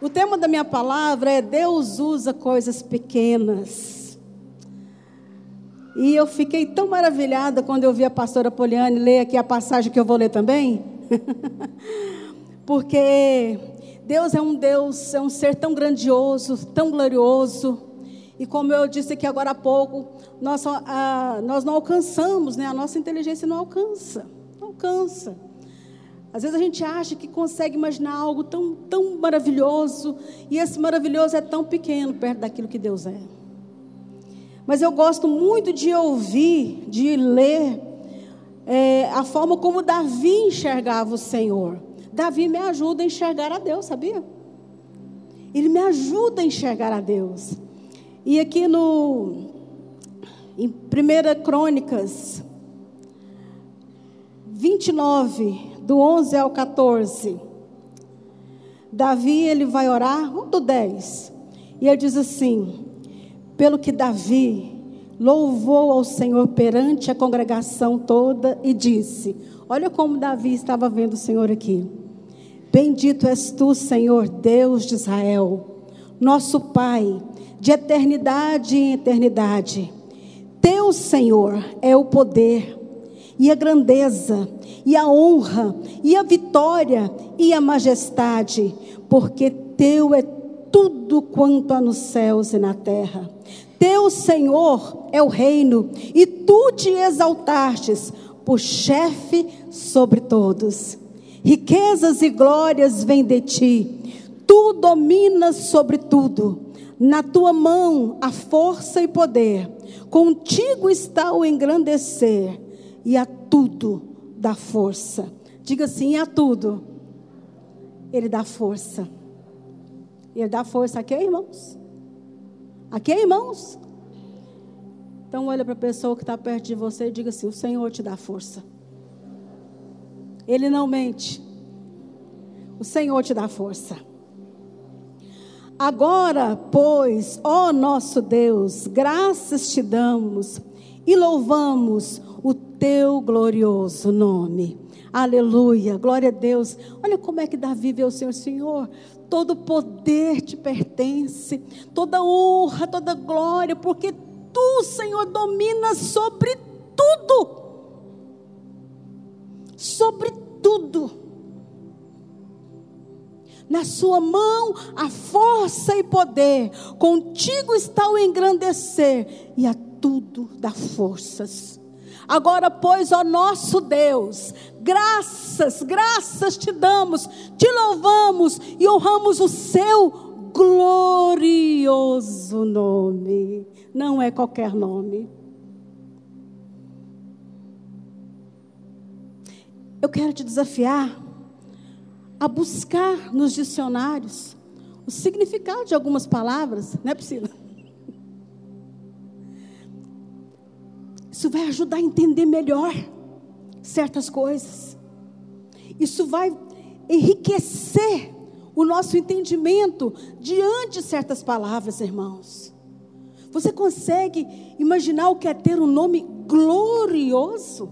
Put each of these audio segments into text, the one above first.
O tema da minha palavra é Deus usa coisas pequenas. E eu fiquei tão maravilhada quando eu vi a pastora Poliane ler aqui a passagem que eu vou ler também. Porque Deus é um Deus, é um ser tão grandioso, tão glorioso. E como eu disse aqui agora há pouco, nós, a, nós não alcançamos, né? a nossa inteligência não alcança. Não alcança. Às vezes a gente acha que consegue imaginar algo tão, tão maravilhoso, e esse maravilhoso é tão pequeno perto daquilo que Deus é. Mas eu gosto muito de ouvir, de ler, é, a forma como Davi enxergava o Senhor. Davi me ajuda a enxergar a Deus, sabia? Ele me ajuda a enxergar a Deus. E aqui no em 1 Crônicas 29, do 11 ao 14. Davi, ele vai orar, um do 10. E ele diz assim: Pelo que Davi louvou ao Senhor perante a congregação toda e disse: Olha como Davi estava vendo o Senhor aqui. Bendito és tu, Senhor, Deus de Israel, nosso Pai, de eternidade em eternidade. Teu, Senhor, é o poder e a grandeza, e a honra, e a vitória, e a majestade, porque teu é tudo quanto há nos céus e na terra. Teu Senhor é o reino, e tu te exaltastes por chefe sobre todos. Riquezas e glórias vêm de ti, tu dominas sobre tudo. Na tua mão a força e poder, contigo está o engrandecer e a tudo dá força. Diga assim: a tudo. Ele dá força. Ele dá força aqui, irmãos? Aqui, irmãos? Então olha para a pessoa que está perto de você e diga assim: o Senhor te dá força. Ele não mente. O Senhor te dá força. Agora, pois, ó nosso Deus, graças te damos e louvamos teu glorioso nome. Aleluia, glória a Deus. Olha como é que Davi vê o Senhor, Senhor. Todo poder te pertence, toda honra, toda glória, porque tu, Senhor, dominas sobre tudo. Sobre tudo. Na sua mão a força e poder, contigo está o engrandecer, e a tudo dá forças. Agora, pois, ó nosso Deus, graças, graças te damos, te louvamos e honramos o seu glorioso nome. Não é qualquer nome. Eu quero te desafiar a buscar nos dicionários o significado de algumas palavras, né, Priscila? Isso vai ajudar a entender melhor certas coisas. Isso vai enriquecer o nosso entendimento diante de certas palavras, irmãos. Você consegue imaginar o que é ter um nome glorioso?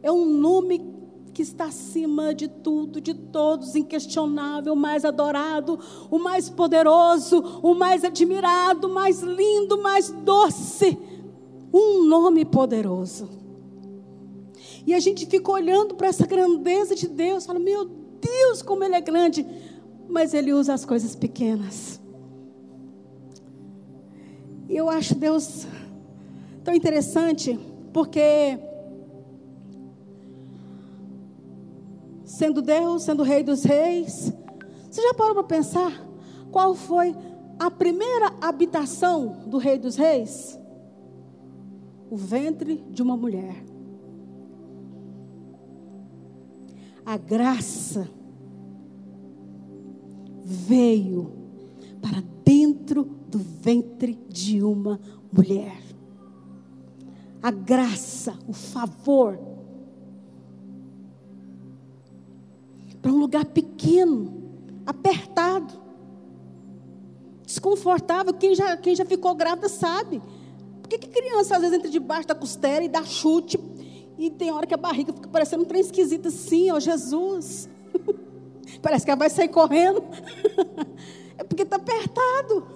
É um nome que está acima de tudo, de todos, inquestionável, o mais adorado, o mais poderoso, o mais admirado, o mais lindo, o mais doce um nome poderoso. E a gente fica olhando para essa grandeza de Deus, fala: "Meu Deus, como ele é grande". Mas ele usa as coisas pequenas. E eu acho Deus tão interessante, porque sendo Deus, sendo Rei dos Reis, você já parou para pensar qual foi a primeira habitação do Rei dos Reis? O ventre de uma mulher. A graça veio para dentro do ventre de uma mulher. A graça, o favor, para um lugar pequeno, apertado, desconfortável. Quem já, quem já ficou grávida sabe. Que, que criança às vezes entra debaixo da costela e dá chute? E tem hora que a barriga fica parecendo um trem esquisito assim, ó Jesus. Parece que ela vai sair correndo. é porque está apertado.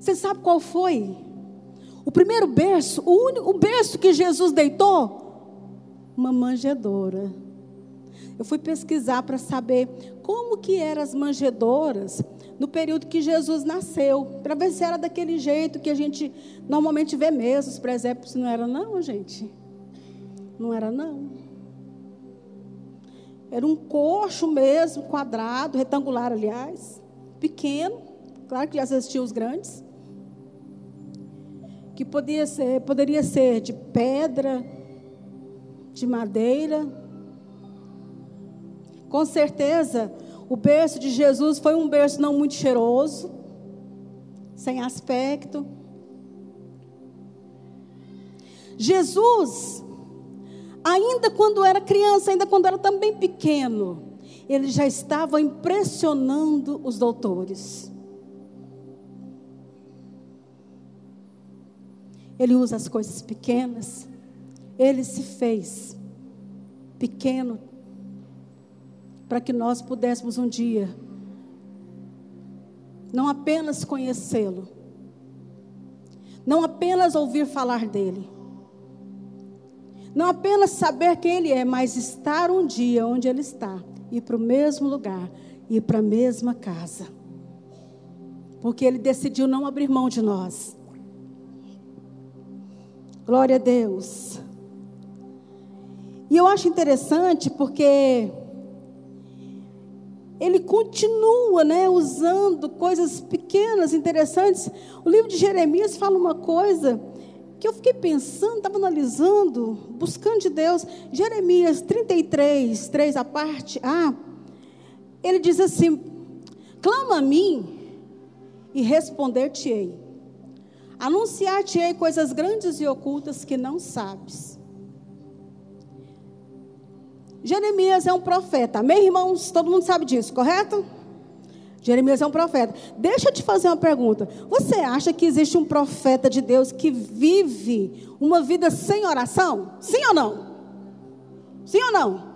Você sabe qual foi? O primeiro berço, o, único, o berço que Jesus deitou? Uma manjedoura. Eu fui pesquisar para saber como que eram as manjedoras no período que Jesus nasceu, para ver se era daquele jeito que a gente normalmente vê mesmo, os presépios não era não, gente. Não era não. Era um coxo mesmo, quadrado, retangular, aliás, pequeno. Claro que já assistiu os grandes. Que podia ser, poderia ser de pedra, de madeira. Com certeza, o berço de Jesus foi um berço não muito cheiroso, sem aspecto. Jesus ainda quando era criança, ainda quando era também pequeno, ele já estava impressionando os doutores. Ele usa as coisas pequenas, ele se fez pequeno para que nós pudéssemos um dia não apenas conhecê-lo, não apenas ouvir falar dele, não apenas saber quem Ele é, mas estar um dia onde Ele está, ir para o mesmo lugar, ir para a mesma casa. Porque Ele decidiu não abrir mão de nós. Glória a Deus. E eu acho interessante porque ele continua, né, usando coisas pequenas, interessantes. O livro de Jeremias fala uma coisa que eu fiquei pensando, estava analisando, buscando de Deus. Jeremias 33, 3 a parte A, ele diz assim: clama a mim e responder-te-ei. Anunciar-te-ei coisas grandes e ocultas que não sabes. Jeremias é um profeta. Amém, irmãos? Todo mundo sabe disso, correto? Jeremias é um profeta. Deixa eu te fazer uma pergunta. Você acha que existe um profeta de Deus que vive uma vida sem oração? Sim ou não? Sim ou não?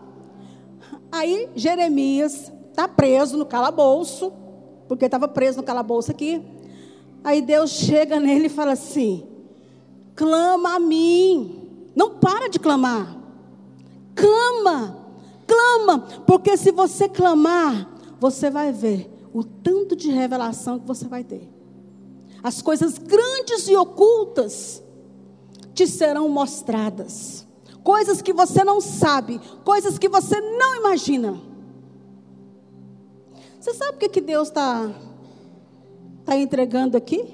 Aí Jeremias está preso no calabouço, porque estava preso no calabouço aqui. Aí Deus chega nele e fala assim: clama a mim. Não para de clamar. Clama, clama, porque se você clamar, você vai ver o tanto de revelação que você vai ter. As coisas grandes e ocultas te serão mostradas. Coisas que você não sabe, coisas que você não imagina. Você sabe o que, que Deus está tá entregando aqui?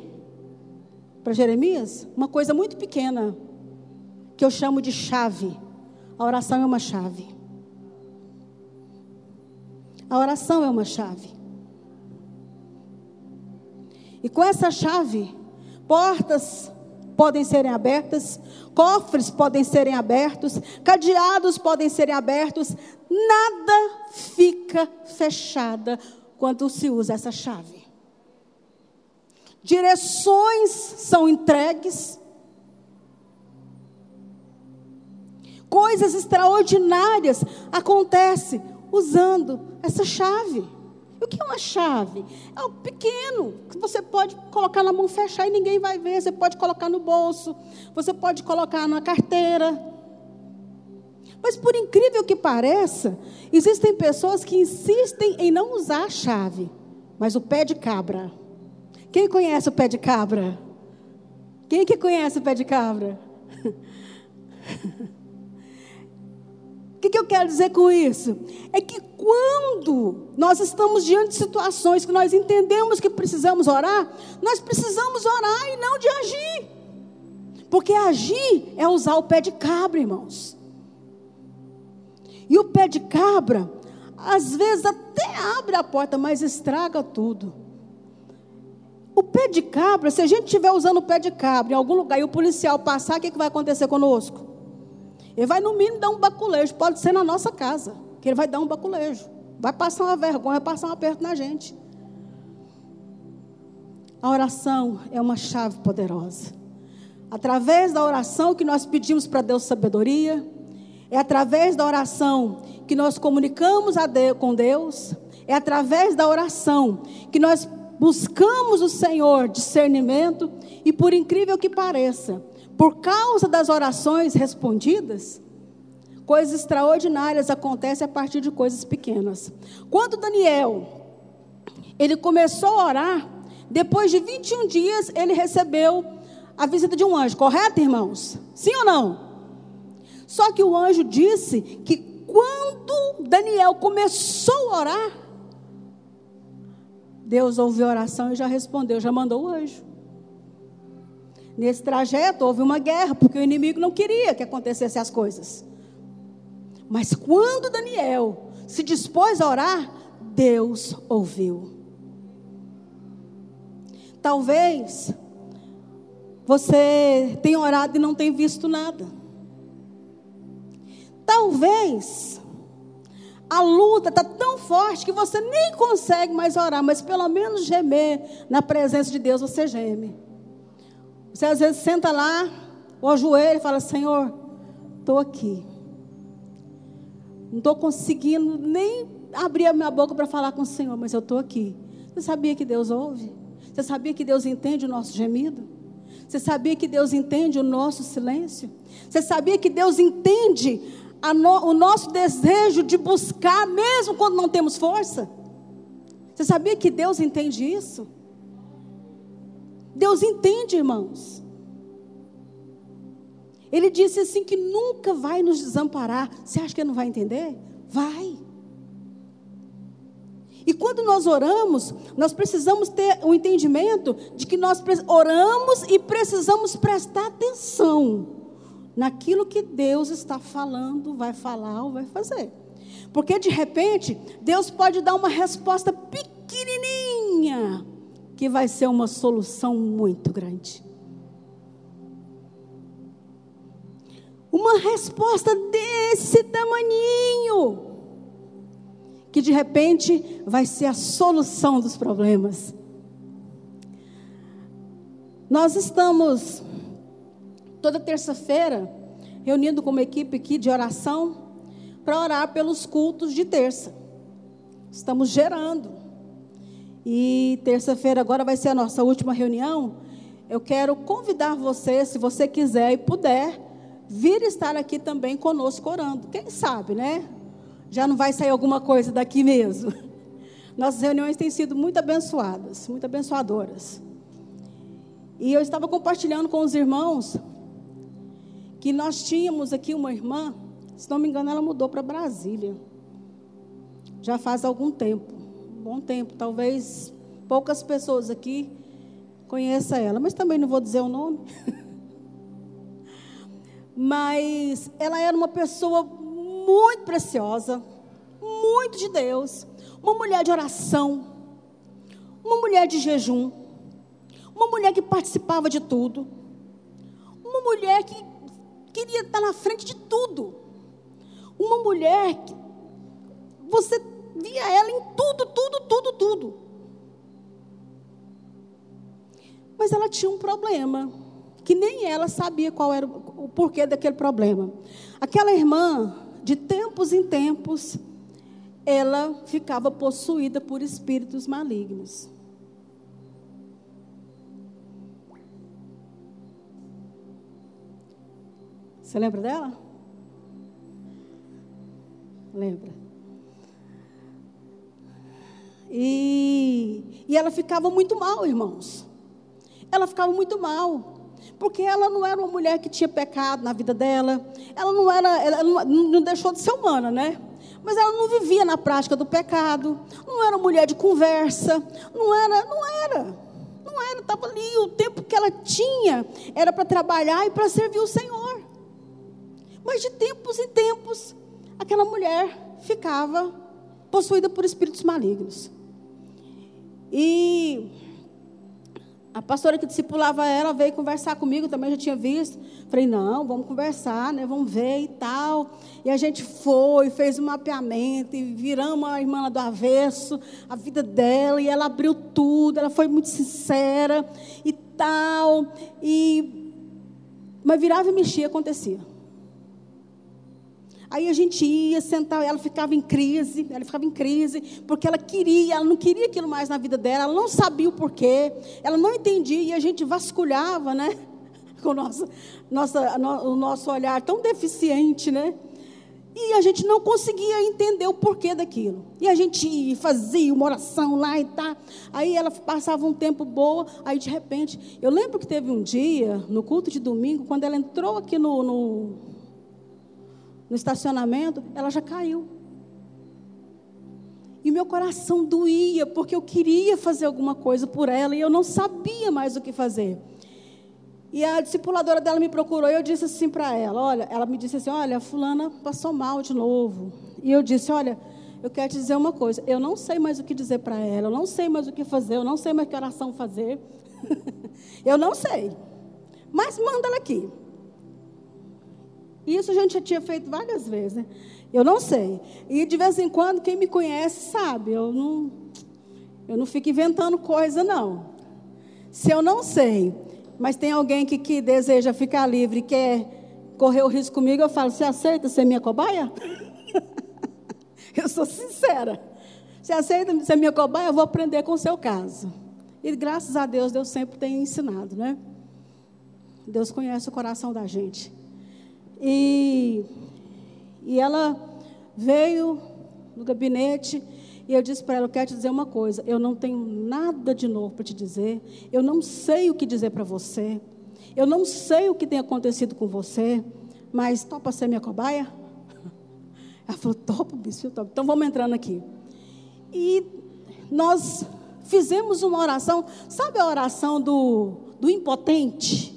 Para Jeremias? Uma coisa muito pequena, que eu chamo de chave. A oração é uma chave. A oração é uma chave. E com essa chave, portas podem serem abertas, cofres podem serem abertos, cadeados podem serem abertos, nada fica fechada quando se usa essa chave. Direções são entregues, coisas extraordinárias acontecem usando essa chave. O que é uma chave? É algo pequeno, que você pode colocar na mão, fechar e ninguém vai ver. Você pode colocar no bolso, você pode colocar na carteira. Mas por incrível que pareça, existem pessoas que insistem em não usar a chave, mas o pé de cabra. Quem conhece o pé de cabra? Quem que conhece o pé de cabra? que, que eu quero dizer com isso? É que quando nós estamos diante de situações que nós entendemos que precisamos orar, nós precisamos orar e não de agir. Porque agir é usar o pé de cabra, irmãos. E o pé de cabra, às vezes até abre a porta, mas estraga tudo. O pé de cabra, se a gente estiver usando o pé de cabra em algum lugar e o policial passar, o que, que vai acontecer conosco? Ele vai, no mínimo, dar um baculejo. Pode ser na nossa casa, que ele vai dar um baculejo. Vai passar uma vergonha, vai passar um aperto na gente. A oração é uma chave poderosa. Através da oração que nós pedimos para Deus sabedoria, É através da oração que nós comunicamos Deus, com Deus. É através da oração que nós buscamos o Senhor discernimento. E por incrível que pareça, por causa das orações respondidas, coisas extraordinárias acontecem a partir de coisas pequenas. Quando Daniel ele começou a orar, depois de 21 dias ele recebeu a visita de um anjo, correto, irmãos? Sim ou não? Só que o anjo disse que quando Daniel começou a orar, Deus ouviu a oração e já respondeu, já mandou o anjo. Nesse trajeto houve uma guerra, porque o inimigo não queria que acontecessem as coisas. Mas quando Daniel se dispôs a orar, Deus ouviu. Talvez você tenha orado e não tenha visto nada. Talvez a luta está tão forte que você nem consegue mais orar, mas pelo menos gemer na presença de Deus você geme. Você às vezes senta lá, ou ajoelha e fala: Senhor, estou aqui. Não estou conseguindo nem abrir a minha boca para falar com o Senhor, mas eu estou aqui. Você sabia que Deus ouve? Você sabia que Deus entende o nosso gemido? Você sabia que Deus entende o nosso silêncio? Você sabia que Deus entende no, o nosso desejo de buscar, mesmo quando não temos força? Você sabia que Deus entende isso? Deus entende, irmãos. Ele disse assim que nunca vai nos desamparar. Você acha que ele não vai entender? Vai. E quando nós oramos, nós precisamos ter o um entendimento de que nós oramos e precisamos prestar atenção naquilo que Deus está falando, vai falar ou vai fazer. Porque de repente, Deus pode dar uma resposta pequenininha, que vai ser uma solução muito grande. Uma resposta desse tamaninho que de repente vai ser a solução dos problemas. Nós estamos toda terça-feira reunindo como equipe aqui de oração para orar pelos cultos de terça. Estamos gerando. E terça-feira agora vai ser a nossa última reunião. Eu quero convidar você, se você quiser e puder, vir estar aqui também conosco orando. Quem sabe, né? já não vai sair alguma coisa daqui mesmo. Nossas reuniões têm sido muito abençoadas, muito abençoadoras. E eu estava compartilhando com os irmãos que nós tínhamos aqui uma irmã, se não me engano, ela mudou para Brasília. Já faz algum tempo, bom tempo, talvez poucas pessoas aqui conheçam ela, mas também não vou dizer o nome. mas ela era uma pessoa muito preciosa, muito de Deus, uma mulher de oração, uma mulher de jejum, uma mulher que participava de tudo, uma mulher que queria estar na frente de tudo, uma mulher que você via ela em tudo, tudo, tudo, tudo. Mas ela tinha um problema, que nem ela sabia qual era o porquê daquele problema. Aquela irmã, de tempos em tempos, ela ficava possuída por espíritos malignos. Você lembra dela? Lembra? E, e ela ficava muito mal, irmãos. Ela ficava muito mal porque ela não era uma mulher que tinha pecado na vida dela, ela não era, ela não, não deixou de ser humana, né? Mas ela não vivia na prática do pecado, não era mulher de conversa, não era, não era, não era, estava ali, o tempo que ela tinha era para trabalhar e para servir o Senhor. Mas de tempos em tempos, aquela mulher ficava possuída por espíritos malignos. E a pastora que discipulava ela veio conversar comigo, também já tinha visto. Falei, não, vamos conversar, né? Vamos ver e tal. E a gente foi, fez um mapeamento, e viramos a irmã do avesso, a vida dela, e ela abriu tudo, ela foi muito sincera e tal. E... Mas virava e mexia, acontecia. Aí a gente ia sentar, ela ficava em crise, ela ficava em crise, porque ela queria, ela não queria aquilo mais na vida dela, ela não sabia o porquê, ela não entendia, e a gente vasculhava, né? Com o nosso, o nosso olhar tão deficiente, né? E a gente não conseguia entender o porquê daquilo. E a gente fazia uma oração lá e tá. Aí ela passava um tempo boa, aí de repente, eu lembro que teve um dia, no culto de domingo, quando ela entrou aqui no, no, no estacionamento, ela já caiu. E meu coração doía, porque eu queria fazer alguma coisa por ela e eu não sabia mais o que fazer. E a discipuladora dela me procurou e eu disse assim para ela: Olha, ela me disse assim: Olha, fulana passou mal de novo. E eu disse: Olha, eu quero te dizer uma coisa: eu não sei mais o que dizer para ela, eu não sei mais o que fazer, eu não sei mais que oração fazer. eu não sei. Mas manda ela aqui. Isso a gente já tinha feito várias vezes, né? Eu não sei. E de vez em quando, quem me conhece sabe, eu não, eu não fico inventando coisa, não. Se eu não sei, mas tem alguém que, que deseja ficar livre, quer correr o risco comigo, eu falo: Você aceita ser minha cobaia? eu sou sincera. Você aceita ser minha cobaia? Eu vou aprender com o seu caso. E graças a Deus, Deus sempre tem ensinado, né? Deus conhece o coração da gente. E, e ela veio no gabinete e eu disse para ela: Eu quero te dizer uma coisa. Eu não tenho nada de novo para te dizer. Eu não sei o que dizer para você. Eu não sei o que tem acontecido com você. Mas topa ser minha cobaia? Ela falou: Topo, topo. Então vamos entrando aqui. E nós fizemos uma oração. Sabe a oração do, do impotente?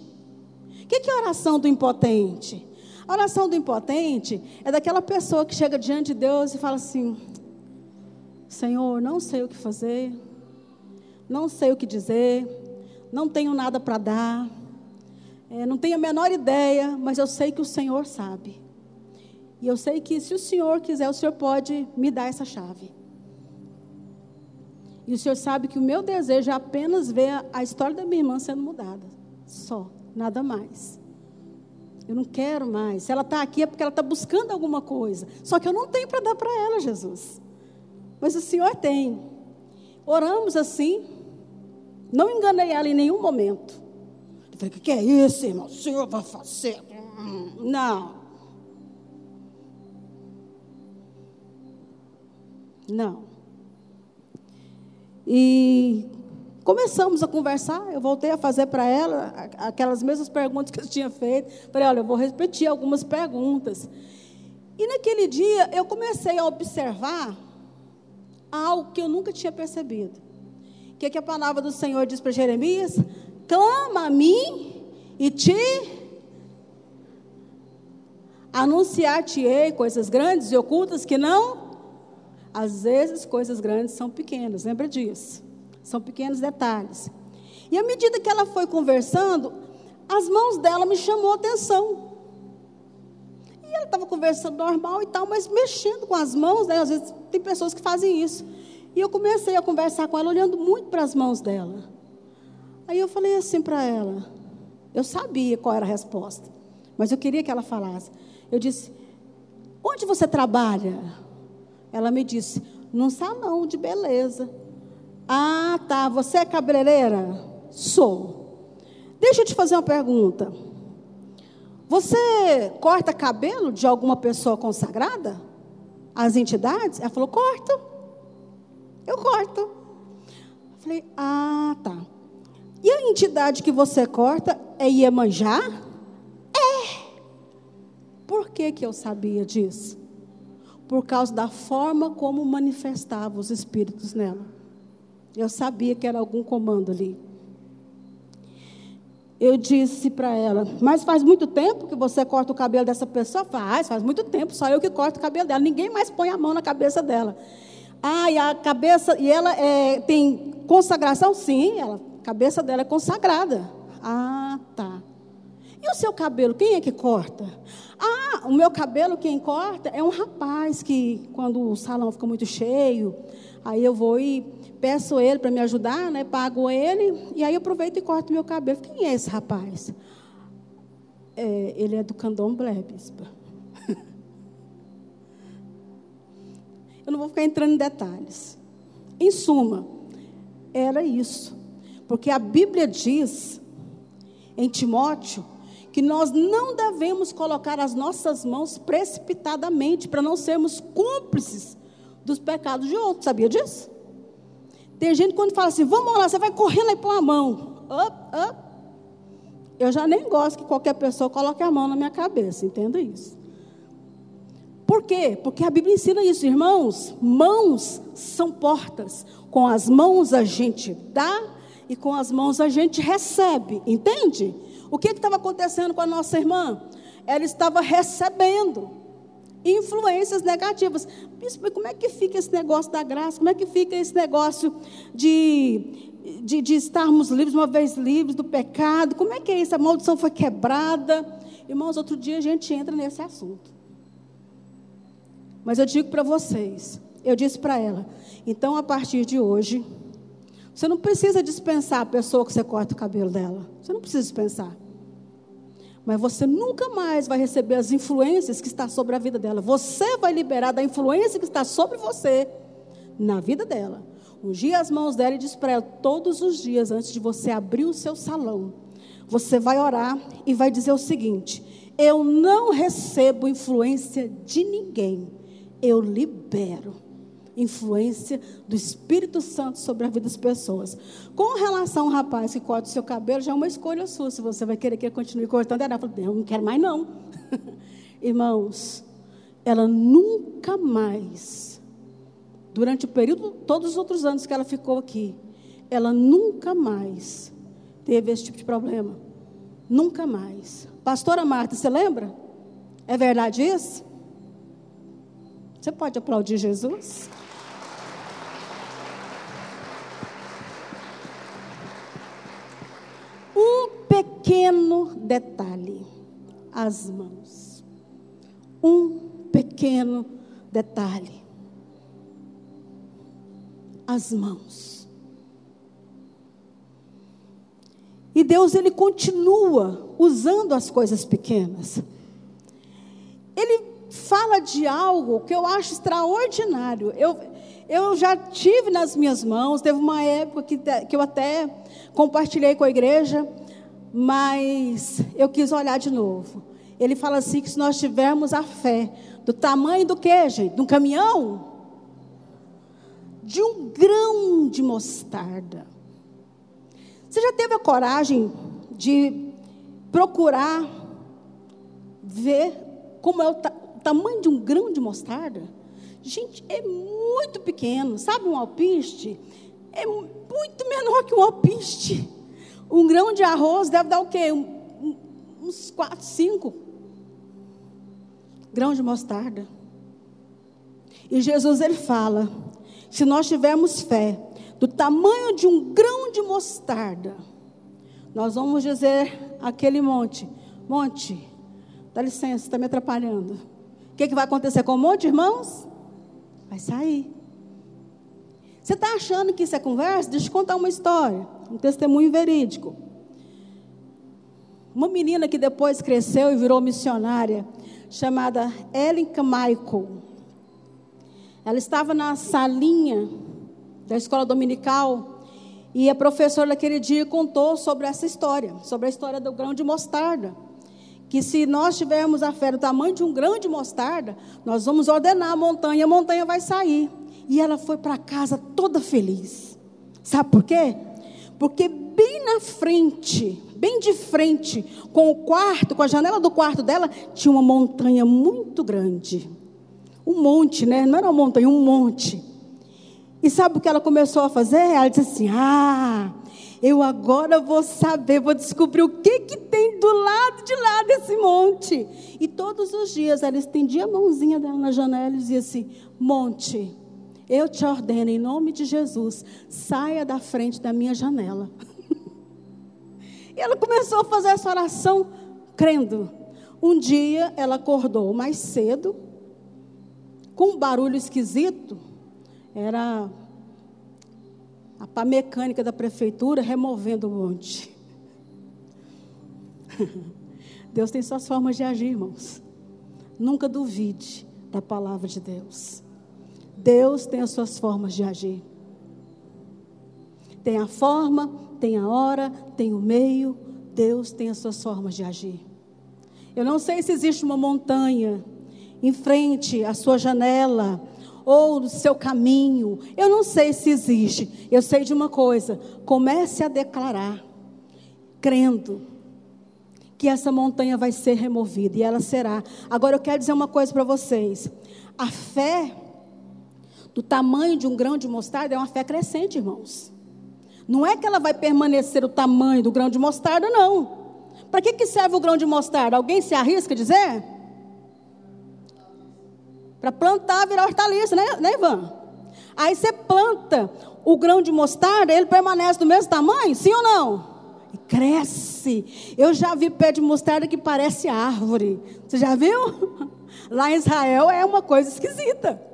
O que, que é a oração do impotente? A oração do impotente é daquela pessoa que chega diante de Deus e fala assim: Senhor, não sei o que fazer, não sei o que dizer, não tenho nada para dar, é, não tenho a menor ideia, mas eu sei que o Senhor sabe. E eu sei que se o Senhor quiser, o Senhor pode me dar essa chave. E o Senhor sabe que o meu desejo é apenas ver a história da minha irmã sendo mudada. Só, nada mais. Eu não quero mais. Se ela está aqui é porque ela está buscando alguma coisa. Só que eu não tenho para dar para ela, Jesus. Mas o Senhor tem. Oramos assim. Não enganei ela em nenhum momento. Eu falei, o que é isso, irmão? O Senhor vai fazer? Não. Não. E começamos a conversar. Eu voltei a fazer para ela aquelas mesmas perguntas que eu tinha feito. Falei, olha, eu vou repetir algumas perguntas. E naquele dia eu comecei a observar algo que eu nunca tinha percebido. O que, é que a palavra do Senhor diz para Jeremias? Clama a mim e te anunciar-te-ei coisas grandes e ocultas que não. Às vezes, coisas grandes são pequenas, lembra disso? São pequenos detalhes. E à medida que ela foi conversando, as mãos dela me chamou a atenção. E ela estava conversando normal e tal, mas mexendo com as mãos, né? Às vezes tem pessoas que fazem isso. E eu comecei a conversar com ela, olhando muito para as mãos dela. Aí eu falei assim para ela. Eu sabia qual era a resposta, mas eu queria que ela falasse. Eu disse: Onde você trabalha? Ela me disse: Num salão de beleza. Ah, tá. Você é cabeleireira? Sou. Deixa eu te fazer uma pergunta. Você corta cabelo de alguma pessoa consagrada? as entidades? Ela falou: corto. Eu corto. Eu falei: ah, tá. E a entidade que você corta é Iemanjá? É. Por que, que eu sabia disso? Por causa da forma como manifestava os espíritos nela. Eu sabia que era algum comando ali eu disse para ela, mas faz muito tempo que você corta o cabelo dessa pessoa? Faz, faz muito tempo, só eu que corto o cabelo dela. Ninguém mais põe a mão na cabeça dela. Ah, e a cabeça, e ela é, tem consagração? Sim, ela, a cabeça dela é consagrada. Ah, tá. E o seu cabelo, quem é que corta? Ah, o meu cabelo, quem corta é um rapaz que, quando o salão fica muito cheio, aí eu vou e peço ele para me ajudar, né? Pago ele e aí aproveito e corto meu cabelo. Quem é esse rapaz? É, ele é do candomblé, bispa. Eu não vou ficar entrando em detalhes. Em suma, era isso. Porque a Bíblia diz em Timóteo que nós não devemos colocar as nossas mãos precipitadamente para não sermos cúmplices dos pecados de outros. Sabia disso? Tem gente quando fala assim, vamos lá, você vai correndo aí pôr a mão. Up, up. Eu já nem gosto que qualquer pessoa coloque a mão na minha cabeça, entenda isso. Por quê? Porque a Bíblia ensina isso, irmãos. Mãos são portas. Com as mãos a gente dá e com as mãos a gente recebe, entende? O que estava acontecendo com a nossa irmã? Ela estava recebendo influências negativas. Bispo, como é que fica esse negócio da graça? Como é que fica esse negócio de, de, de estarmos livres, uma vez livres do pecado? Como é que é isso? A maldição foi quebrada. Irmãos, outro dia a gente entra nesse assunto. Mas eu digo para vocês, eu disse para ela, então a partir de hoje, você não precisa dispensar a pessoa que você corta o cabelo dela. Você não precisa dispensar mas você nunca mais vai receber as influências que está sobre a vida dela. Você vai liberar da influência que está sobre você na vida dela. Ungir as mãos dela e diz para ela todos os dias antes de você abrir o seu salão. Você vai orar e vai dizer o seguinte: Eu não recebo influência de ninguém. Eu libero influência do Espírito Santo sobre a vida das pessoas. Com relação ao rapaz que corta o seu cabelo, já é uma escolha sua. Se você vai querer que ele continue cortando, ela fala, eu não quero mais não. Irmãos, ela nunca mais, durante o período, todos os outros anos que ela ficou aqui, ela nunca mais teve esse tipo de problema. Nunca mais. Pastora Marta, você lembra? É verdade isso? Você pode aplaudir Jesus? Pequeno detalhe: as mãos. Um pequeno detalhe: as mãos. E Deus, Ele continua usando as coisas pequenas. Ele fala de algo que eu acho extraordinário. Eu, eu já tive nas minhas mãos, teve uma época que, que eu até compartilhei com a igreja mas eu quis olhar de novo. Ele fala assim: que se nós tivermos a fé, do tamanho do que, gente? De um caminhão? De um grão de mostarda. Você já teve a coragem de procurar ver como é o, ta o tamanho de um grão de mostarda? Gente, é muito pequeno. Sabe um alpiste? É muito menor que um alpiste. Um grão de arroz deve dar o quê? Um, uns quatro, cinco grãos de mostarda. E Jesus ele fala: se nós tivermos fé do tamanho de um grão de mostarda, nós vamos dizer aquele monte: monte, dá licença, está me atrapalhando. O que, que vai acontecer com o monte, irmãos? Vai sair. Você está achando que isso é conversa? Deixa eu contar uma história um testemunho verídico. Uma menina que depois cresceu e virou missionária, chamada Ellen Michael. Ela estava na salinha da escola dominical e a professora daquele dia contou sobre essa história, sobre a história do grão de mostarda. Que se nós tivermos a fé do tamanho de um grão de mostarda, nós vamos ordenar a montanha, a montanha vai sair. E ela foi para casa toda feliz. Sabe por quê? Porque bem na frente, bem de frente, com o quarto, com a janela do quarto dela, tinha uma montanha muito grande. Um monte, né? Não era uma montanha, um monte. E sabe o que ela começou a fazer? Ela disse assim: Ah, eu agora vou saber, vou descobrir o que, que tem do lado de lá desse monte. E todos os dias ela estendia a mãozinha dela na janela e dizia assim: Monte, eu te ordeno, em nome de Jesus, saia da frente da minha janela. e ela começou a fazer essa oração crendo. Um dia ela acordou mais cedo, com um barulho esquisito. Era a pá mecânica da prefeitura removendo o monte. Deus tem suas formas de agir, irmãos. Nunca duvide da palavra de Deus. Deus tem as suas formas de agir. Tem a forma, tem a hora, tem o meio. Deus tem as suas formas de agir. Eu não sei se existe uma montanha em frente à sua janela ou no seu caminho. Eu não sei se existe. Eu sei de uma coisa: comece a declarar, crendo que essa montanha vai ser removida e ela será. Agora eu quero dizer uma coisa para vocês: a fé do tamanho de um grão de mostarda é uma fé crescente, irmãos. Não é que ela vai permanecer o tamanho do grão de mostarda, não. Para que, que serve o grão de mostarda? Alguém se arrisca a dizer? Para plantar, virar hortaliça, né, né, Ivan? Aí você planta o grão de mostarda, ele permanece do mesmo tamanho? Sim ou não? Cresce. Eu já vi pé de mostarda que parece árvore. Você já viu? Lá em Israel é uma coisa esquisita.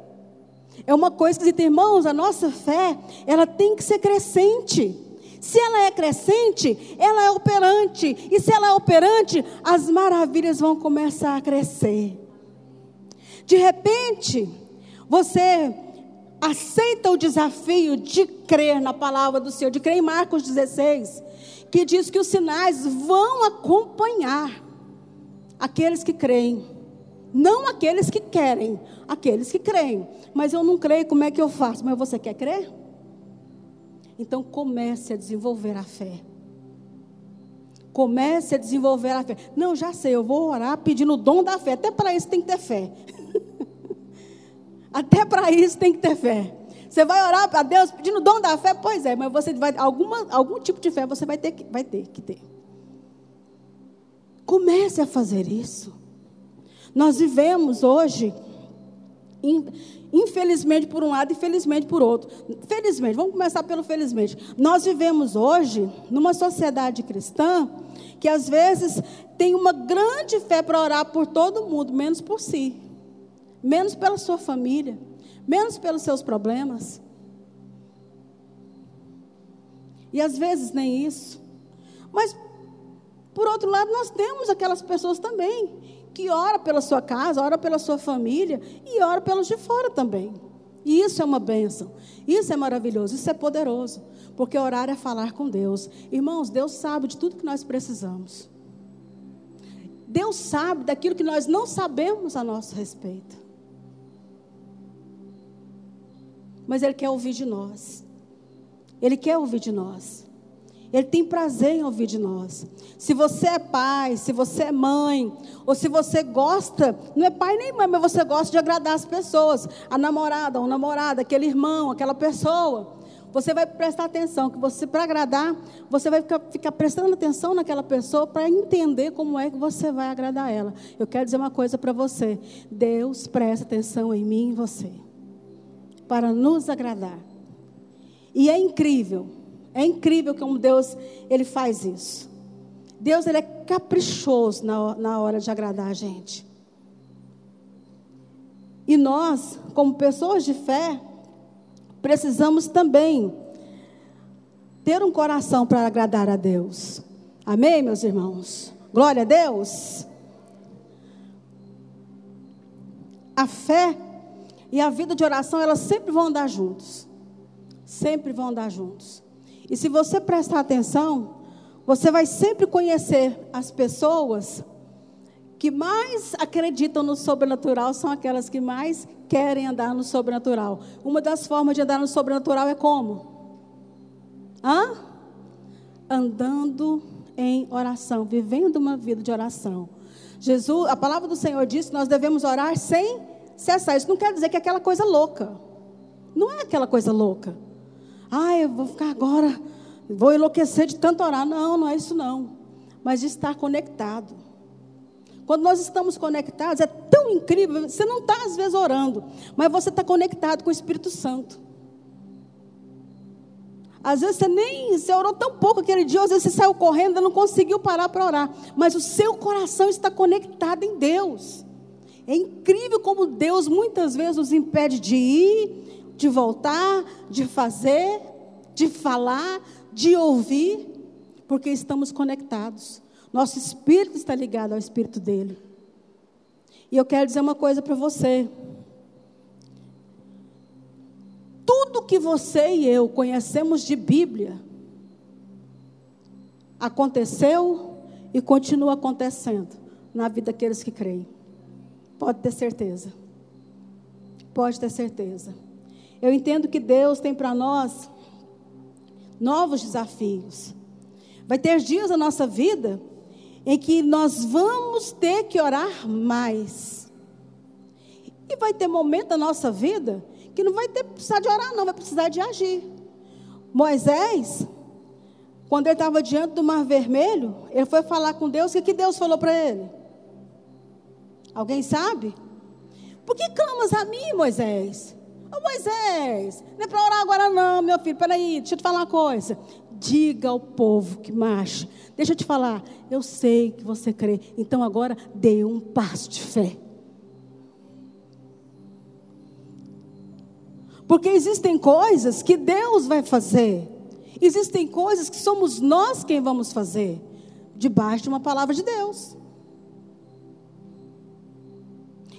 É uma coisa esquisita. Irmãos, a nossa fé, ela tem que ser crescente. Se ela é crescente, ela é operante. E se ela é operante, as maravilhas vão começar a crescer. De repente, você aceita o desafio de crer na palavra do Senhor, de crer em Marcos 16, que diz que os sinais vão acompanhar aqueles que creem. Não aqueles que querem, aqueles que creem. Mas eu não creio, como é que eu faço? Mas você quer crer? Então comece a desenvolver a fé. Comece a desenvolver a fé. Não, já sei, eu vou orar pedindo o dom da fé. Até para isso tem que ter fé. Até para isso tem que ter fé. Você vai orar para Deus pedindo o dom da fé? Pois é, mas você vai alguma, algum tipo de fé você vai ter, vai ter que ter. Comece a fazer isso. Nós vivemos hoje, infelizmente por um lado e felizmente por outro. Felizmente, vamos começar pelo felizmente. Nós vivemos hoje numa sociedade cristã que às vezes tem uma grande fé para orar por todo mundo, menos por si menos pela sua família, menos pelos seus problemas. E às vezes nem isso. Mas, por outro lado, nós temos aquelas pessoas também que ora pela sua casa, ora pela sua família e ora pelos de fora também. E isso é uma bênção. Isso é maravilhoso, isso é poderoso. Porque orar é falar com Deus. Irmãos, Deus sabe de tudo que nós precisamos. Deus sabe daquilo que nós não sabemos a nosso respeito. mas Ele quer ouvir de nós. Ele quer ouvir de nós. Ele tem prazer em ouvir de nós. Se você é pai, se você é mãe, ou se você gosta, não é pai nem mãe, mas você gosta de agradar as pessoas, a namorada, o namorado, aquele irmão, aquela pessoa. Você vai prestar atenção, que você, para agradar, você vai ficar, ficar prestando atenção naquela pessoa para entender como é que você vai agradar ela. Eu quero dizer uma coisa para você: Deus presta atenção em mim e você para nos agradar. E é incrível, é incrível como Deus ele faz isso. Deus ele é caprichoso na, na hora de agradar a gente. E nós, como pessoas de fé, precisamos também ter um coração para agradar a Deus. Amém, meus irmãos? Glória a Deus. A fé e a vida de oração, elas sempre vão andar juntos. Sempre vão andar juntos. E se você prestar atenção, você vai sempre conhecer as pessoas que mais acreditam no sobrenatural são aquelas que mais querem andar no sobrenatural. Uma das formas de andar no sobrenatural é como? Hã? Andando em oração, vivendo uma vida de oração. Jesus, a palavra do Senhor diz que nós devemos orar sem cessar. Isso não quer dizer que é aquela coisa louca. Não é aquela coisa louca. Ah, eu vou ficar agora, vou enlouquecer de tanto orar. Não, não é isso não. Mas de estar conectado. Quando nós estamos conectados, é tão incrível. Você não está, às vezes, orando, mas você está conectado com o Espírito Santo. Às vezes você nem você orou tão pouco aquele dia, às vezes você saiu correndo e não conseguiu parar para orar. Mas o seu coração está conectado em Deus. É incrível como Deus muitas vezes nos impede de ir, de voltar, de fazer, de falar, de ouvir, porque estamos conectados. Nosso espírito está ligado ao espírito dele. E eu quero dizer uma coisa para você. tudo que você e eu conhecemos de Bíblia aconteceu e continua acontecendo na vida daqueles que creem. Pode ter certeza. Pode ter certeza. Eu entendo que Deus tem para nós novos desafios. Vai ter dias na nossa vida em que nós vamos ter que orar mais. E vai ter momento na nossa vida que não vai ter precisar de orar, não, vai precisar de agir. Moisés, quando ele estava diante do Mar Vermelho, ele foi falar com Deus, o que Deus falou para ele? Alguém sabe? Por que clamas a mim, Moisés? Ô Moisés, não é para orar agora não, meu filho, peraí, deixa eu te falar uma coisa. Diga ao povo que marcha. Deixa eu te falar, eu sei que você crê, então agora dê um passo de fé. Porque existem coisas que Deus vai fazer. Existem coisas que somos nós quem vamos fazer. Debaixo de uma palavra de Deus.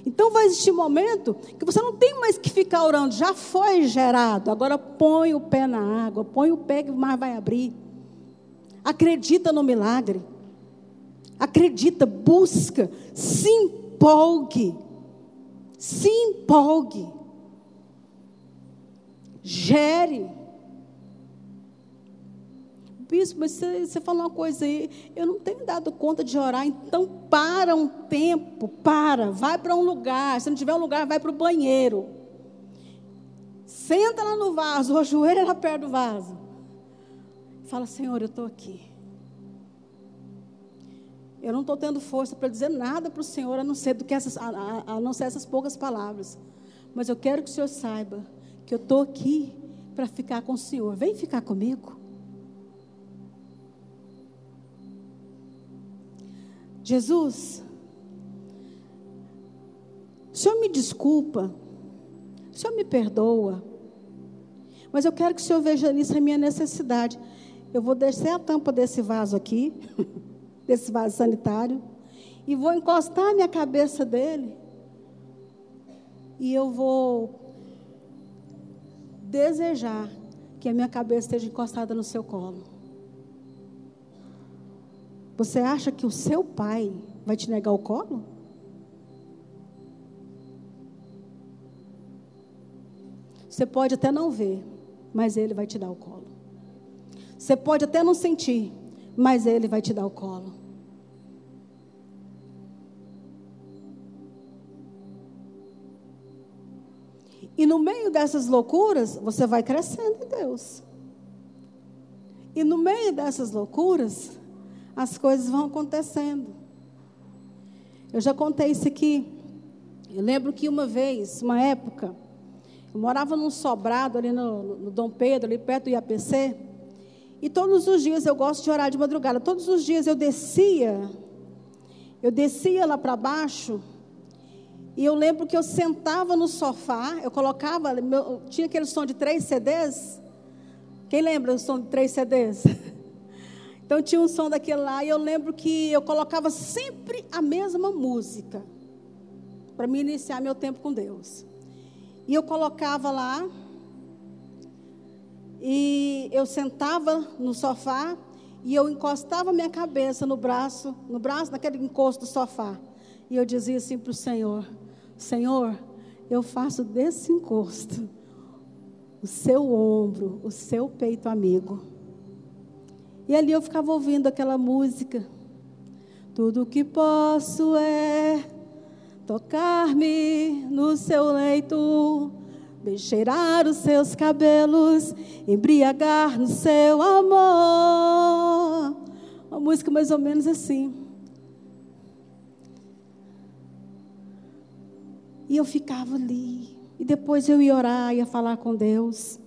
Então vai existir momento que você não tem mais que ficar orando, já foi gerado, agora põe o pé na água, põe o pé que o mar vai abrir. Acredita no milagre. Acredita, busca, se empolgue. Se empolgue gere. Bispo, mas você, você falou uma coisa aí, eu não tenho dado conta de orar, então para um tempo, para, vai para um lugar, se não tiver um lugar, vai para o banheiro. Senta lá no vaso, ajoelha lá perto do vaso. Fala, Senhor, eu estou aqui. Eu não estou tendo força para dizer nada para o Senhor, a não, ser do que essas, a, a, a não ser essas poucas palavras. Mas eu quero que o Senhor saiba que eu estou aqui para ficar com o Senhor. Vem ficar comigo. Jesus, o Senhor me desculpa, o Senhor me perdoa, mas eu quero que o Senhor veja nisso a minha necessidade. Eu vou descer a tampa desse vaso aqui, desse vaso sanitário, e vou encostar a minha cabeça dele, e eu vou desejar que a minha cabeça esteja encostada no seu colo. Você acha que o seu pai vai te negar o colo? Você pode até não ver, mas ele vai te dar o colo. Você pode até não sentir, mas ele vai te dar o colo. E no meio dessas loucuras, você vai crescendo em Deus. E no meio dessas loucuras, as coisas vão acontecendo. Eu já contei isso aqui. Eu lembro que uma vez, uma época, eu morava num sobrado ali no, no Dom Pedro, ali perto do IAPC. E todos os dias eu gosto de orar de madrugada. Todos os dias eu descia, eu descia lá para baixo e eu lembro que eu sentava no sofá, eu colocava, meu, tinha aquele som de três CDs. Quem lembra do som de três CDs? Então tinha um som daquele lá, e eu lembro que eu colocava sempre a mesma música para me iniciar meu tempo com Deus. E eu colocava lá, e eu sentava no sofá, e eu encostava minha cabeça no braço, no braço, naquele encosto do sofá. E eu dizia assim para o Senhor: Senhor, eu faço desse encosto o seu ombro, o seu peito amigo. E ali eu ficava ouvindo aquela música. Tudo que posso é tocar-me no seu leito, cheirar os seus cabelos, embriagar no seu amor. Uma música mais ou menos assim. E eu ficava ali. E depois eu ia orar, ia falar com Deus.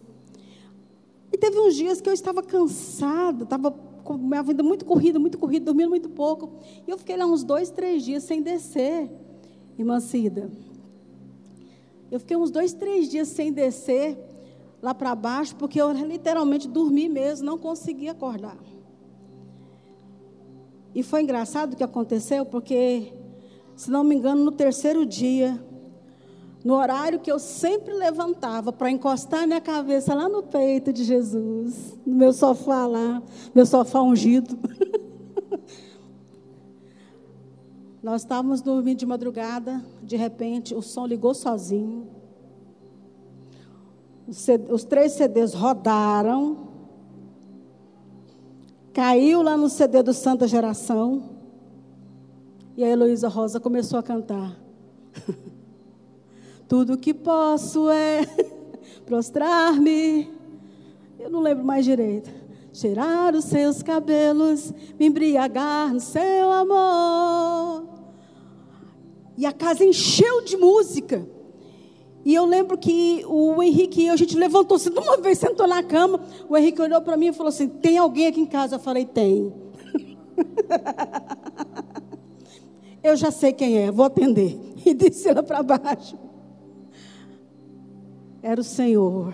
E teve uns dias que eu estava cansada, estava com minha vida muito corrida, muito corrida, dormindo muito pouco. E eu fiquei lá uns dois, três dias sem descer, irmã Cida. Eu fiquei uns dois, três dias sem descer lá para baixo, porque eu literalmente dormi mesmo, não conseguia acordar. E foi engraçado o que aconteceu, porque, se não me engano, no terceiro dia, no horário que eu sempre levantava para encostar minha cabeça lá no peito de Jesus, no meu sofá lá, meu sofá ungido. Nós estávamos dormindo de madrugada, de repente o som ligou sozinho. Os, CD, os três CDs rodaram. Caiu lá no CD do Santa Geração. E a Heloísa Rosa começou a cantar. Tudo que posso é prostrar-me. Eu não lembro mais direito. Cheirar os seus cabelos, me embriagar no seu amor. E a casa encheu de música. E eu lembro que o Henrique e eu, a gente levantou-se de uma vez, sentou na cama. O Henrique olhou para mim e falou assim: Tem alguém aqui em casa? Eu falei: Tem. eu já sei quem é, vou atender. E disse ela para baixo. Era o Senhor.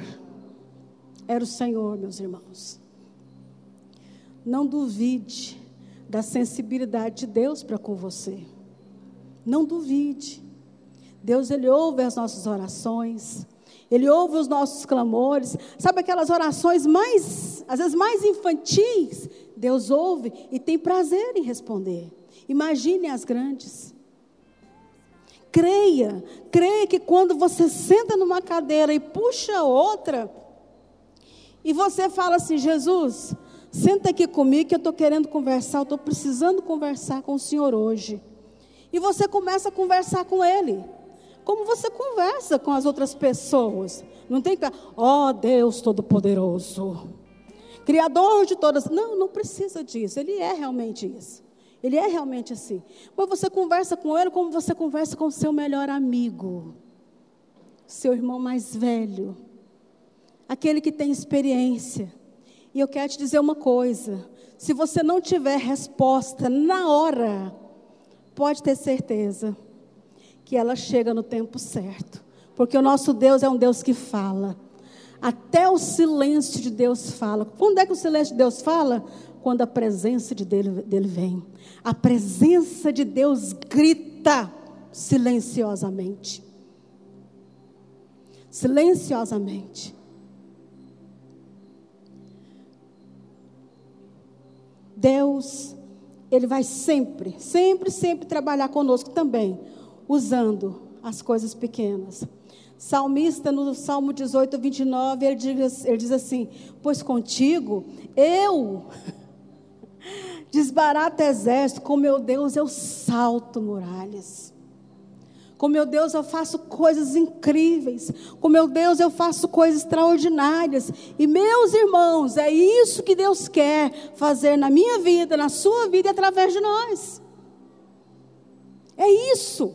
Era o Senhor, meus irmãos. Não duvide da sensibilidade de Deus para com você. Não duvide. Deus, Ele ouve as nossas orações. Ele ouve os nossos clamores. Sabe aquelas orações mais, às vezes mais infantis? Deus ouve e tem prazer em responder. Imagine as grandes. Creia, creia que quando você senta numa cadeira e puxa outra, e você fala assim: Jesus, senta aqui comigo que eu estou querendo conversar, eu estou precisando conversar com o Senhor hoje. E você começa a conversar com Ele. Como você conversa com as outras pessoas. Não tem que, ó oh, Deus Todo-Poderoso, Criador de todas. Não, não precisa disso. Ele é realmente isso. Ele é realmente assim. Mas você conversa com ele como você conversa com seu melhor amigo, seu irmão mais velho, aquele que tem experiência. E eu quero te dizer uma coisa: se você não tiver resposta na hora, pode ter certeza que ela chega no tempo certo. Porque o nosso Deus é um Deus que fala. Até o silêncio de Deus fala. Quando é que o silêncio de Deus fala? Quando a presença de dele, dele vem. A presença de Deus grita silenciosamente. Silenciosamente. Deus ele vai sempre, sempre, sempre trabalhar conosco também, usando as coisas pequenas. Salmista, no Salmo 18, 29, ele diz, ele diz assim: Pois contigo eu desbarato exército, com meu Deus eu salto muralhas. Com meu Deus eu faço coisas incríveis. Com meu Deus eu faço coisas extraordinárias. E meus irmãos, é isso que Deus quer fazer na minha vida, na sua vida e através de nós. É isso.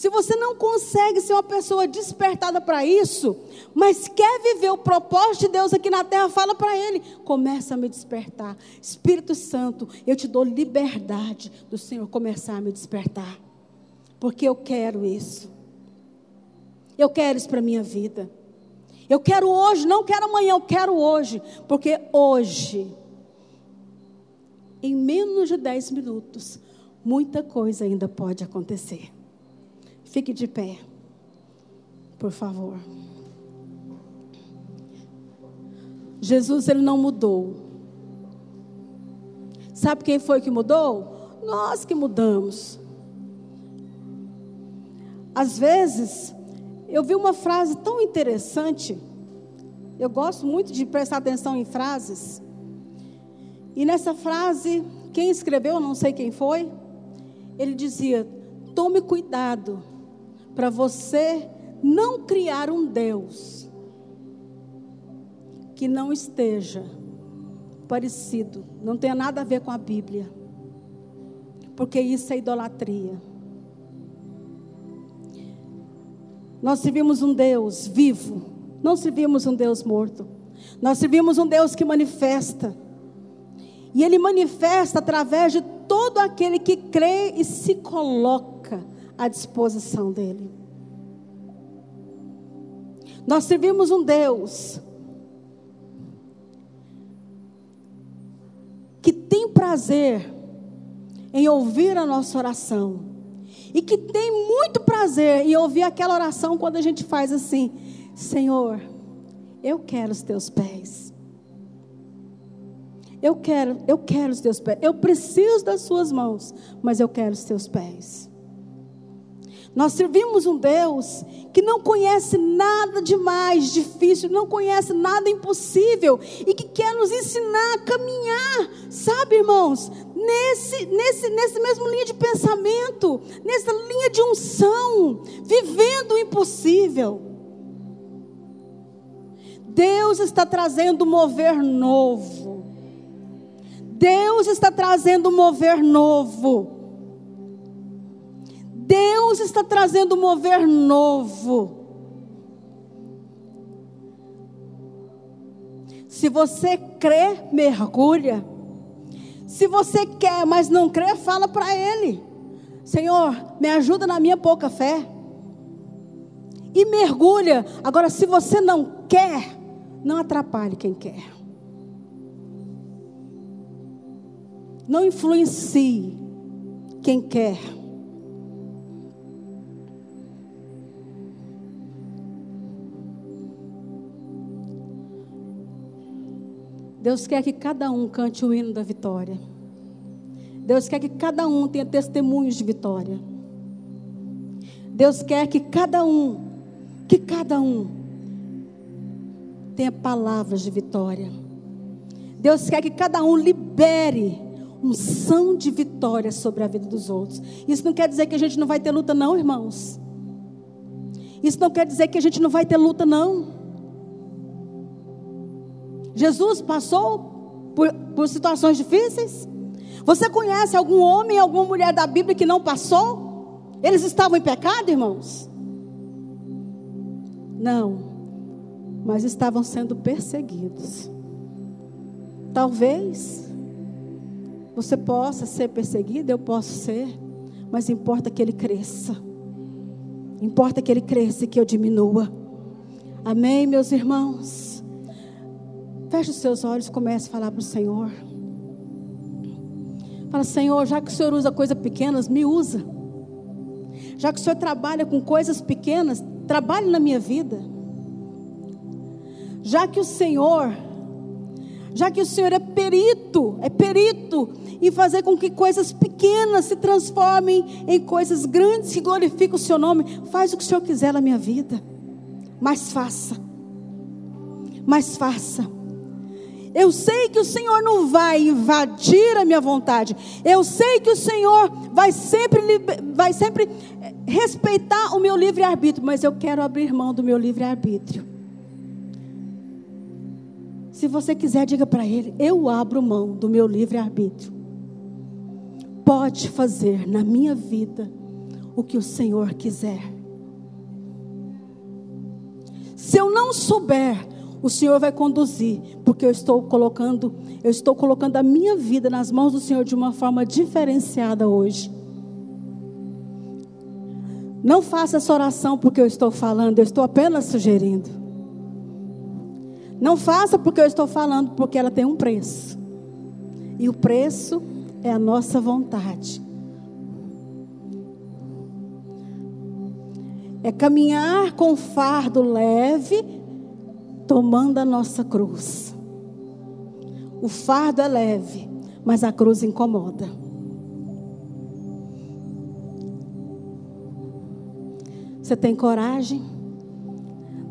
Se você não consegue ser uma pessoa despertada para isso, mas quer viver o propósito de Deus aqui na terra, fala para Ele: começa a me despertar. Espírito Santo, eu te dou liberdade do Senhor começar a me despertar porque eu quero isso. Eu quero isso para a minha vida. Eu quero hoje, não quero amanhã, eu quero hoje. Porque hoje, em menos de 10 minutos, muita coisa ainda pode acontecer. Fique de pé, por favor. Jesus, ele não mudou. Sabe quem foi que mudou? Nós que mudamos. Às vezes, eu vi uma frase tão interessante. Eu gosto muito de prestar atenção em frases. E nessa frase, quem escreveu, não sei quem foi, ele dizia: tome cuidado para você não criar um Deus que não esteja parecido, não tenha nada a ver com a Bíblia, porque isso é idolatria. Nós servimos um Deus vivo, não servimos um Deus morto. Nós servimos um Deus que manifesta. E Ele manifesta através de todo aquele que crê e se coloca à disposição dEle. Nós servimos um Deus que tem prazer em ouvir a nossa oração e que tem muito prazer em ouvir aquela oração quando a gente faz assim: Senhor, eu quero os teus pés. Eu quero, eu quero os teus pés. Eu preciso das suas mãos, mas eu quero os teus pés. Nós servimos um Deus que não conhece nada de mais difícil, não conhece nada impossível e que quer nos ensinar a caminhar, sabe, irmãos? Nesse, nesse, nesse mesmo linha de pensamento, nessa linha de unção, vivendo o impossível. Deus está trazendo um mover novo. Deus está trazendo um mover novo. Deus está trazendo um mover novo. Se você crê, mergulha. Se você quer, mas não crê, fala para Ele: Senhor, me ajuda na minha pouca fé. E mergulha. Agora, se você não quer, não atrapalhe quem quer. Não influencie quem quer. Deus quer que cada um cante o hino da vitória. Deus quer que cada um tenha testemunhos de vitória. Deus quer que cada um, que cada um tenha palavras de vitória. Deus quer que cada um libere unção de vitória sobre a vida dos outros. Isso não quer dizer que a gente não vai ter luta, não, irmãos. Isso não quer dizer que a gente não vai ter luta, não. Jesus passou por, por situações difíceis? Você conhece algum homem, alguma mulher da Bíblia que não passou? Eles estavam em pecado, irmãos? Não, mas estavam sendo perseguidos. Talvez você possa ser perseguido, eu posso ser, mas importa que ele cresça. Importa que ele cresça e que eu diminua. Amém, meus irmãos? Feche os seus olhos e comece a falar para o Senhor. Fala, Senhor, já que o Senhor usa coisas pequenas, me usa. Já que o Senhor trabalha com coisas pequenas, trabalhe na minha vida. Já que o Senhor, já que o Senhor é perito, é perito em fazer com que coisas pequenas se transformem em coisas grandes que glorificam o seu nome, faz o que o Senhor quiser na minha vida. Mas faça. Mas faça. Eu sei que o Senhor não vai invadir a minha vontade. Eu sei que o Senhor vai sempre, vai sempre eh, respeitar o meu livre-arbítrio, mas eu quero abrir mão do meu livre-arbítrio. Se você quiser, diga para Ele: Eu abro mão do meu livre-arbítrio. Pode fazer na minha vida o que o Senhor quiser. Se eu não souber o Senhor vai conduzir, porque eu estou colocando, eu estou colocando a minha vida nas mãos do Senhor de uma forma diferenciada hoje. Não faça essa oração porque eu estou falando, eu estou apenas sugerindo. Não faça porque eu estou falando, porque ela tem um preço. E o preço é a nossa vontade. É caminhar com fardo leve tomando a nossa cruz. O fardo é leve, mas a cruz incomoda. Você tem coragem?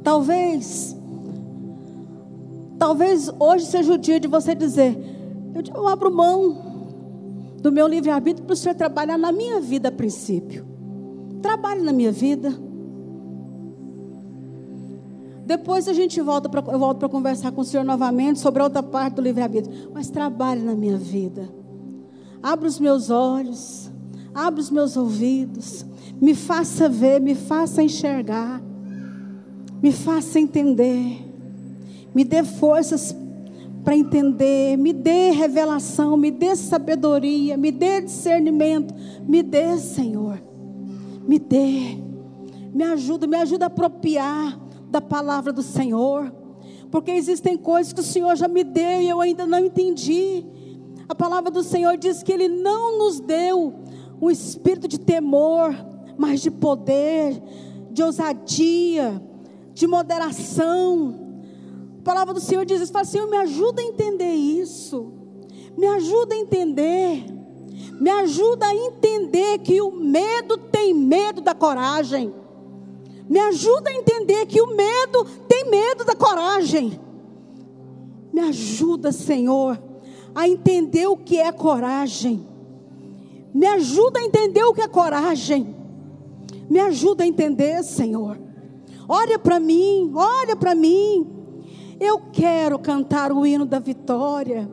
Talvez, talvez hoje seja o dia de você dizer: Eu, abro mão do meu livre-arbítrio para o Senhor trabalhar na minha vida a princípio. Trabalhe na minha vida. Depois a gente volta pra, eu volto para conversar com o Senhor novamente sobre a outra parte do livre-arbítrio. Mas trabalhe na minha vida. Abra os meus olhos. Abra os meus ouvidos. Me faça ver, me faça enxergar. Me faça entender. Me dê forças para entender. Me dê revelação. Me dê sabedoria. Me dê discernimento. Me dê, Senhor. Me dê. Me ajuda, me ajuda a apropriar da palavra do Senhor, porque existem coisas que o Senhor já me deu e eu ainda não entendi. A palavra do Senhor diz que Ele não nos deu um espírito de temor, mas de poder, de ousadia, de moderação. A palavra do Senhor diz: fala, Senhor, me ajuda a entender isso, me ajuda a entender, me ajuda a entender que o medo tem medo da coragem, me ajuda a entender que o medo tem medo da coragem. Me ajuda, Senhor, a entender o que é coragem. Me ajuda a entender o que é coragem. Me ajuda a entender, Senhor. Olha para mim, olha para mim. Eu quero cantar o hino da vitória.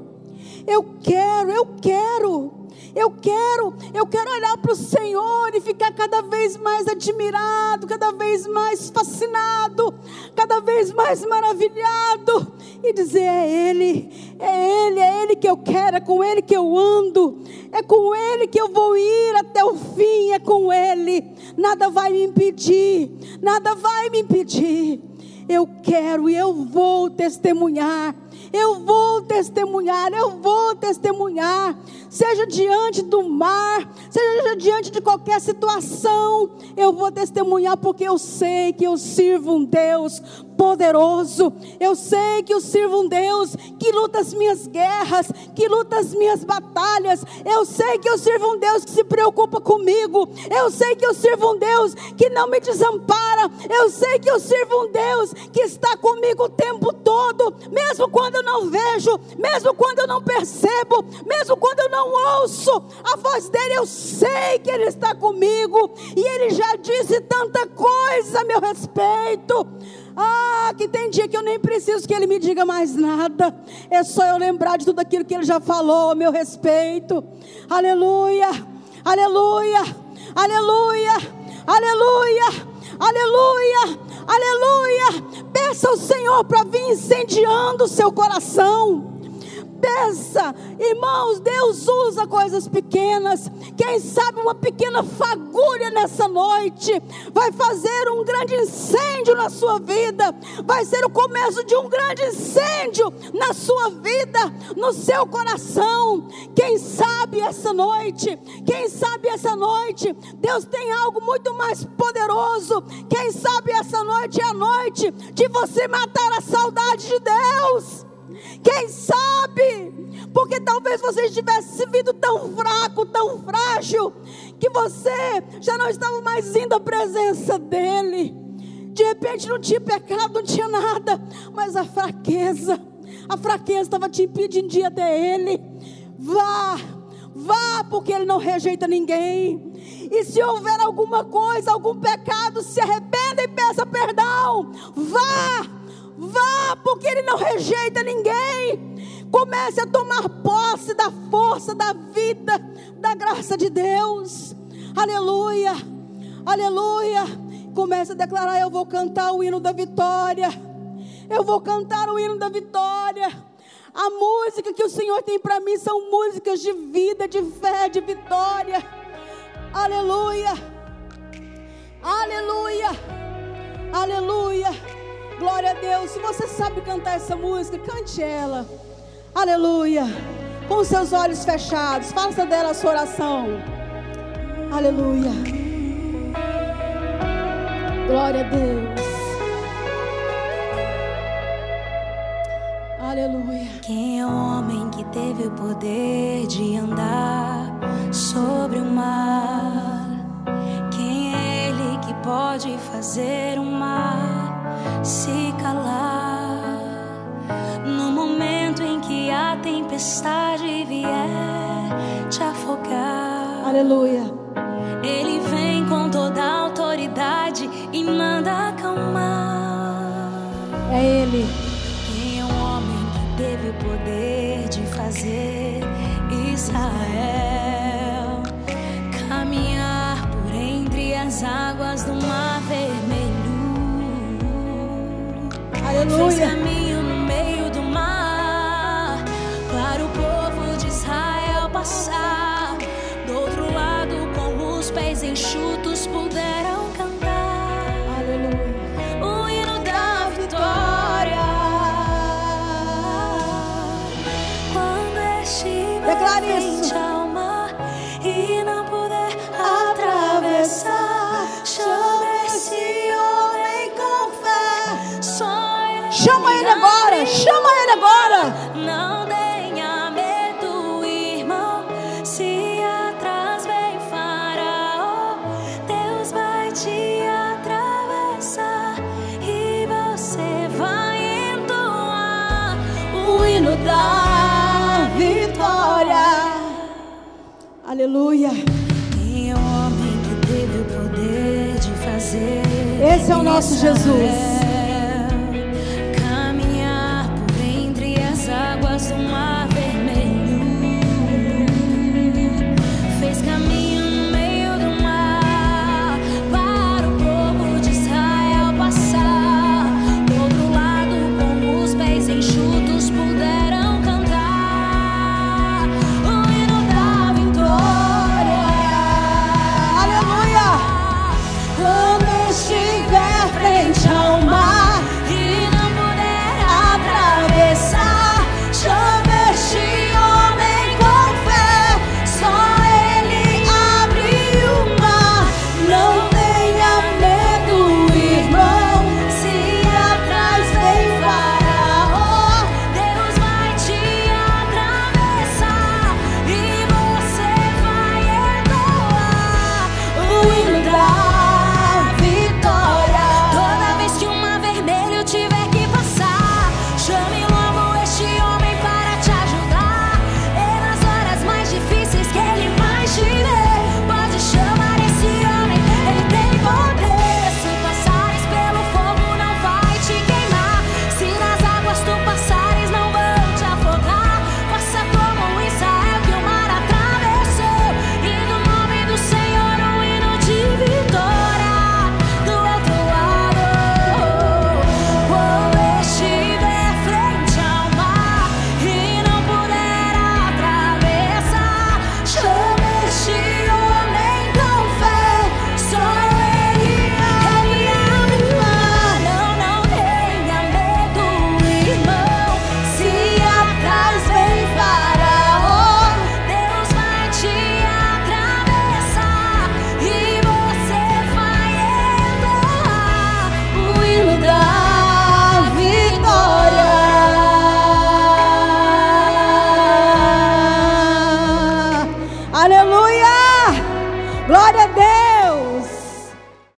Eu quero, eu quero. Eu quero, eu quero olhar para o Senhor e ficar cada vez mais admirado, cada vez mais fascinado, cada vez mais maravilhado e dizer: é Ele, é Ele, é Ele que eu quero, é com Ele que eu ando, é com Ele que eu vou ir até o fim, é com Ele. Nada vai me impedir, nada vai me impedir. Eu quero e eu vou testemunhar eu vou testemunhar, eu vou testemunhar, seja diante do mar, seja diante de qualquer situação, eu vou testemunhar porque eu sei que eu sirvo um Deus poderoso. Eu sei que eu sirvo um Deus que luta as minhas guerras, que luta as minhas batalhas. Eu sei que eu sirvo um Deus que se preocupa comigo. Eu sei que eu sirvo um Deus que não me desampara. Eu sei que eu sirvo um Deus que está comigo o tempo todo, mesmo quando eu não vejo, mesmo quando eu não percebo, mesmo quando eu não ouço a voz dele. Eu sei que ele está comigo e ele já disse tanta coisa a meu respeito. Ah, que tem dia que eu nem preciso que ele me diga mais nada. É só eu lembrar de tudo aquilo que ele já falou a meu respeito. Aleluia, aleluia, aleluia, aleluia, aleluia, aleluia. Peça ao Senhor para vir incendiando o seu coração peça, irmãos, Deus usa coisas pequenas. Quem sabe uma pequena fagulha nessa noite vai fazer um grande incêndio na sua vida, vai ser o começo de um grande incêndio na sua vida, no seu coração. Quem sabe essa noite, quem sabe essa noite, Deus tem algo muito mais poderoso. Quem sabe essa noite é a noite de você matar a saudade de Deus. Quem sabe? Porque talvez você estivesse se vindo tão fraco, tão frágil, que você já não estava mais indo à presença dEle. De repente não tinha pecado, não tinha nada, mas a fraqueza, a fraqueza estava te impedindo de ir até Ele. Vá, vá, porque Ele não rejeita ninguém. E se houver alguma coisa, algum pecado, se arrependa e peça perdão. Vá Vá, porque Ele não rejeita ninguém. Comece a tomar posse da força, da vida, da graça de Deus. Aleluia, aleluia. Comece a declarar: Eu vou cantar o hino da vitória. Eu vou cantar o hino da vitória. A música que o Senhor tem para mim são músicas de vida, de fé, de vitória. Aleluia, aleluia, aleluia. Glória a Deus. Se você sabe cantar essa música, cante ela. Aleluia. Com seus olhos fechados, faça dela a sua oração. Aleluia. Glória a Deus. Aleluia. Quem é homem que teve o poder de andar sobre o mar? Quem é ele que pode fazer o mar? Se calar. No momento em que a tempestade vier te afogar. Aleluia. Ele vem com toda a autoridade e manda acalmar. É Ele. Quem é um homem que teve o poder de fazer Israel caminhar por entre as águas do mar vermelho? Aleluia. Aleluia. Quem é o homem que teve o poder de fazer? Esse é o nosso Jesus.